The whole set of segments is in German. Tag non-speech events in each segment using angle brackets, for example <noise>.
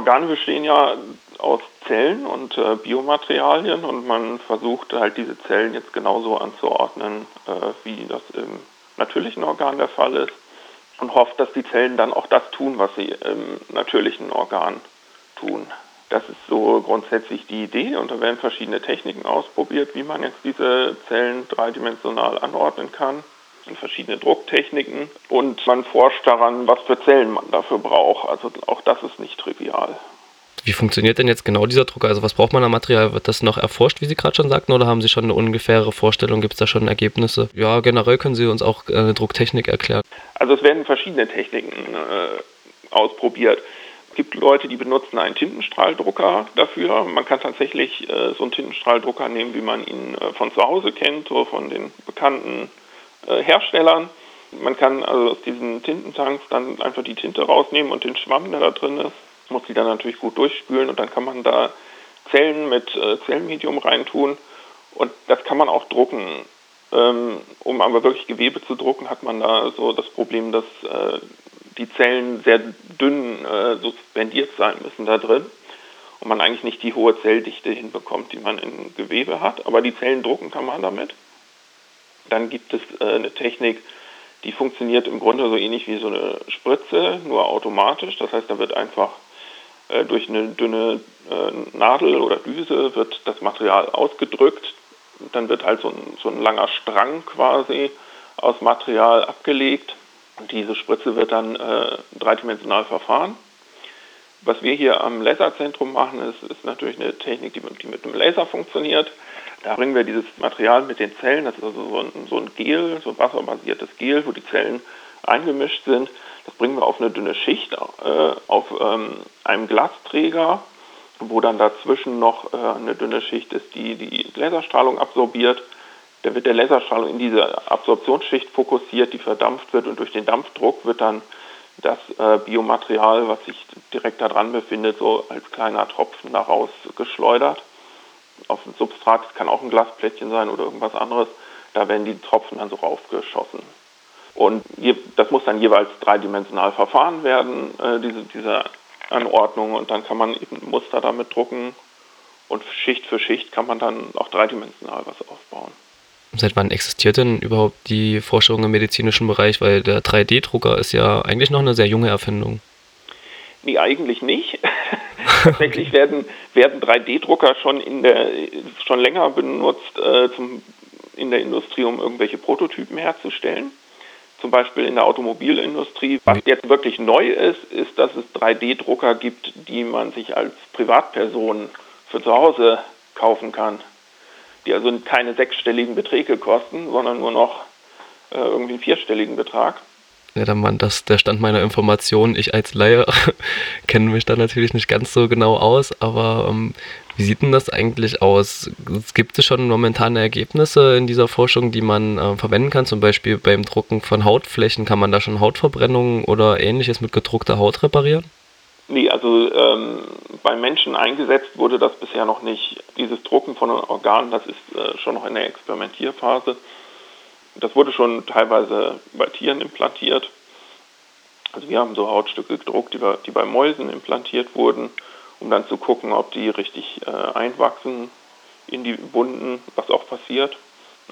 Organe bestehen ja aus Zellen und äh, Biomaterialien und man versucht halt diese Zellen jetzt genauso anzuordnen, äh, wie das im natürlichen Organ der Fall ist und hofft, dass die Zellen dann auch das tun, was sie im natürlichen Organ tun. Das ist so grundsätzlich die Idee und da werden verschiedene Techniken ausprobiert, wie man jetzt diese Zellen dreidimensional anordnen kann verschiedene Drucktechniken und man forscht daran, was für Zellen man dafür braucht. Also auch das ist nicht trivial. Wie funktioniert denn jetzt genau dieser Drucker? Also was braucht man an Material? Wird das noch erforscht, wie Sie gerade schon sagten, oder haben Sie schon eine ungefähre Vorstellung? Gibt es da schon Ergebnisse? Ja, generell können Sie uns auch eine Drucktechnik erklären. Also es werden verschiedene Techniken äh, ausprobiert. Es gibt Leute, die benutzen einen Tintenstrahldrucker dafür. Man kann tatsächlich äh, so einen Tintenstrahldrucker nehmen, wie man ihn äh, von zu Hause kennt, so von den bekannten äh, Herstellern. Man kann also aus diesen Tintentanks dann einfach die Tinte rausnehmen und den Schwamm, der da drin ist, muss die dann natürlich gut durchspülen und dann kann man da Zellen mit äh, Zellmedium reintun und das kann man auch drucken. Ähm, um aber wirklich Gewebe zu drucken, hat man da so das Problem, dass äh, die Zellen sehr dünn äh, suspendiert sein müssen da drin und man eigentlich nicht die hohe Zelldichte hinbekommt, die man in Gewebe hat. Aber die Zellen drucken kann man damit. Dann gibt es äh, eine Technik, die funktioniert im Grunde so ähnlich wie so eine Spritze, nur automatisch. Das heißt, da wird einfach äh, durch eine dünne äh, Nadel oder Düse wird das Material ausgedrückt. Dann wird halt so ein, so ein langer Strang quasi aus Material abgelegt. Und diese Spritze wird dann äh, dreidimensional verfahren. Was wir hier am Laserzentrum machen, ist, ist natürlich eine Technik, die, die, mit einem Laser funktioniert. Da bringen wir dieses Material mit den Zellen, das ist also so ein, so ein Gel, so ein wasserbasiertes Gel, wo die Zellen eingemischt sind. Das bringen wir auf eine dünne Schicht äh, auf ähm, einem Glasträger, wo dann dazwischen noch äh, eine dünne Schicht ist, die die Laserstrahlung absorbiert. Da wird der Laserstrahlung in diese Absorptionsschicht fokussiert, die verdampft wird und durch den Dampfdruck wird dann das äh, Biomaterial, was sich direkt daran befindet, so als kleiner Tropfen daraus geschleudert. Auf dem Substrat, das kann auch ein Glasplättchen sein oder irgendwas anderes, da werden die Tropfen dann so raufgeschossen. Und das muss dann jeweils dreidimensional verfahren werden, äh, diese, diese Anordnung. Und dann kann man eben Muster damit drucken. Und Schicht für Schicht kann man dann auch dreidimensional was aufbauen. Seit wann existiert denn überhaupt die Forschung im medizinischen Bereich? Weil der 3D-Drucker ist ja eigentlich noch eine sehr junge Erfindung. Nee, eigentlich nicht. <laughs> Tatsächlich werden, werden 3D-Drucker schon, schon länger benutzt äh, zum, in der Industrie, um irgendwelche Prototypen herzustellen zum Beispiel in der Automobilindustrie. Was jetzt wirklich neu ist, ist, dass es 3D-Drucker gibt, die man sich als Privatperson für zu Hause kaufen kann. Die also keine sechsstelligen Beträge kosten, sondern nur noch äh, irgendwie einen vierstelligen Betrag. Ja, der Mann, das der Stand meiner Informationen. Ich als Laie <laughs> kenne mich da natürlich nicht ganz so genau aus, aber ähm, wie sieht denn das eigentlich aus? Gibt es schon momentane Ergebnisse in dieser Forschung, die man äh, verwenden kann? Zum Beispiel beim Drucken von Hautflächen kann man da schon Hautverbrennungen oder ähnliches mit gedruckter Haut reparieren? Nee, also ähm, beim Menschen eingesetzt wurde das bisher noch nicht. Dieses Drucken von Organen, das ist äh, schon noch in der Experimentierphase. Das wurde schon teilweise bei Tieren implantiert. Also wir haben so Hautstücke gedruckt, die bei, die bei Mäusen implantiert wurden um dann zu gucken, ob die richtig äh, einwachsen in die Wunden, was auch passiert.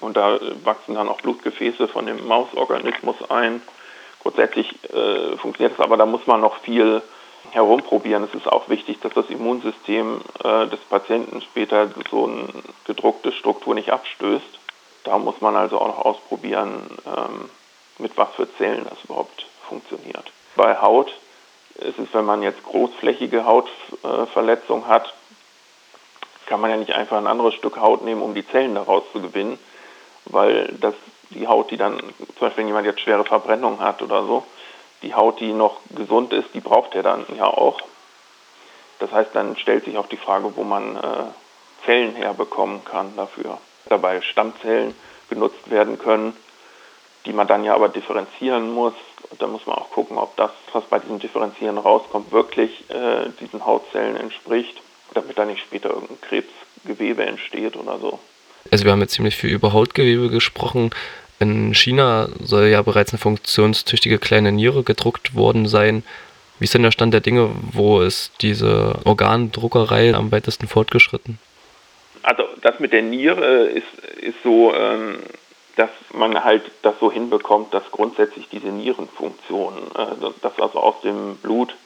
Und da wachsen dann auch Blutgefäße von dem Mausorganismus ein. Grundsätzlich äh, funktioniert das, aber da muss man noch viel herumprobieren. Es ist auch wichtig, dass das Immunsystem äh, des Patienten später so eine gedruckte Struktur nicht abstößt. Da muss man also auch noch ausprobieren, ähm, mit was für Zellen das überhaupt funktioniert. Bei Haut ist es, wenn man jetzt großflächige Hautverletzung hat, kann man ja nicht einfach ein anderes Stück Haut nehmen, um die Zellen daraus zu gewinnen, weil das die Haut, die dann, zum Beispiel wenn jemand jetzt schwere Verbrennung hat oder so, die Haut, die noch gesund ist, die braucht er dann ja auch. Das heißt, dann stellt sich auch die Frage, wo man äh, Zellen herbekommen kann dafür. Dabei Stammzellen genutzt werden können, die man dann ja aber differenzieren muss. Und da muss man auch gucken, ob das, was bei diesem Differenzieren rauskommt, wirklich äh, diesen Hautzellen entspricht, damit da nicht später irgendein Krebsgewebe entsteht oder so. Also wir haben jetzt ziemlich viel über Hautgewebe gesprochen. In China soll ja bereits eine funktionstüchtige kleine Niere gedruckt worden sein. Wie ist denn der Stand der Dinge? Wo ist diese Organdruckerei am weitesten fortgeschritten? Also das mit der Niere ist, ist so, ähm, dass man halt das so hinbekommt, dass grundsätzlich diese Nierenfunktion, äh, dass also aus dem Blut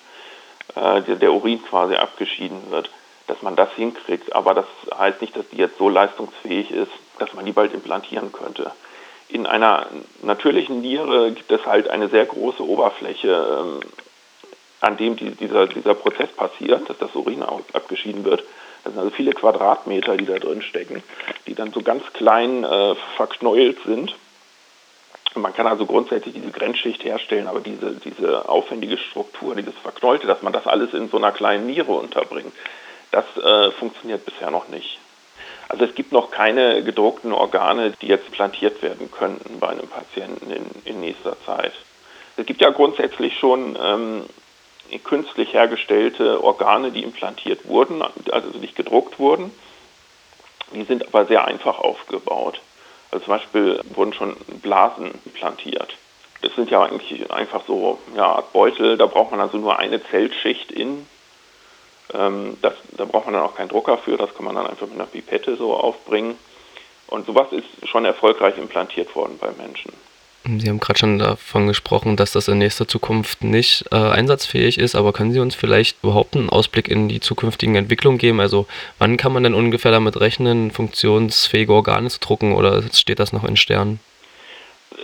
äh, der Urin quasi abgeschieden wird, dass man das hinkriegt. Aber das heißt nicht, dass die jetzt so leistungsfähig ist, dass man die bald implantieren könnte. In einer natürlichen Niere gibt es halt eine sehr große Oberfläche, ähm, an dem die, dieser, dieser Prozess passiert, dass das Urin abgeschieden wird. Das sind also viele Quadratmeter, die da drin stecken, die dann so ganz klein äh, verknäult sind. Man kann also grundsätzlich diese Grenzschicht herstellen, aber diese, diese aufwendige Struktur, dieses Verknollte, dass man das alles in so einer kleinen Niere unterbringt, das äh, funktioniert bisher noch nicht. Also es gibt noch keine gedruckten Organe, die jetzt plantiert werden könnten bei einem Patienten in, in nächster Zeit. Es gibt ja grundsätzlich schon ähm, künstlich hergestellte Organe, die implantiert wurden, also nicht gedruckt wurden. Die sind aber sehr einfach aufgebaut. Also zum Beispiel wurden schon Blasen implantiert. Das sind ja eigentlich einfach so ja, Beutel, da braucht man also nur eine Zellschicht in. Ähm, das, da braucht man dann auch keinen Drucker für, das kann man dann einfach mit einer Pipette so aufbringen. Und sowas ist schon erfolgreich implantiert worden bei Menschen. Sie haben gerade schon davon gesprochen, dass das in nächster Zukunft nicht äh, einsatzfähig ist, aber können Sie uns vielleicht überhaupt einen Ausblick in die zukünftigen Entwicklungen geben? Also wann kann man denn ungefähr damit rechnen, funktionsfähige Organe zu drucken oder steht das noch in Sternen?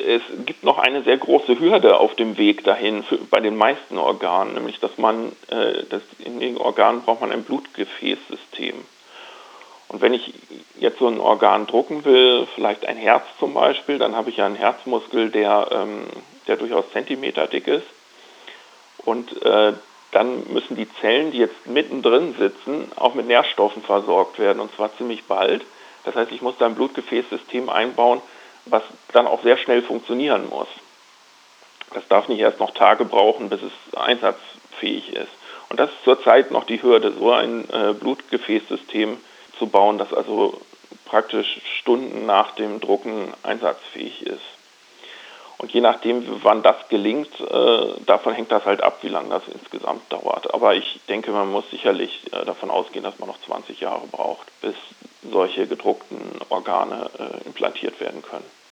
Es gibt noch eine sehr große Hürde auf dem Weg dahin für, bei den meisten Organen, nämlich dass man äh, dass in den Organen braucht man ein Blutgefäßsystem. Und wenn ich jetzt so ein Organ drucken will, vielleicht ein Herz zum Beispiel, dann habe ich ja einen Herzmuskel, der, ähm, der durchaus Zentimeter dick ist. Und äh, dann müssen die Zellen, die jetzt mittendrin sitzen, auch mit Nährstoffen versorgt werden, und zwar ziemlich bald. Das heißt, ich muss da ein Blutgefäßsystem einbauen, was dann auch sehr schnell funktionieren muss. Das darf nicht erst noch Tage brauchen, bis es einsatzfähig ist. Und das ist zurzeit noch die Hürde, so ein äh, Blutgefäßsystem zu bauen, das also praktisch Stunden nach dem Drucken einsatzfähig ist. Und je nachdem, wann das gelingt, äh, davon hängt das halt ab, wie lange das insgesamt dauert. Aber ich denke, man muss sicherlich äh, davon ausgehen, dass man noch 20 Jahre braucht, bis solche gedruckten Organe äh, implantiert werden können.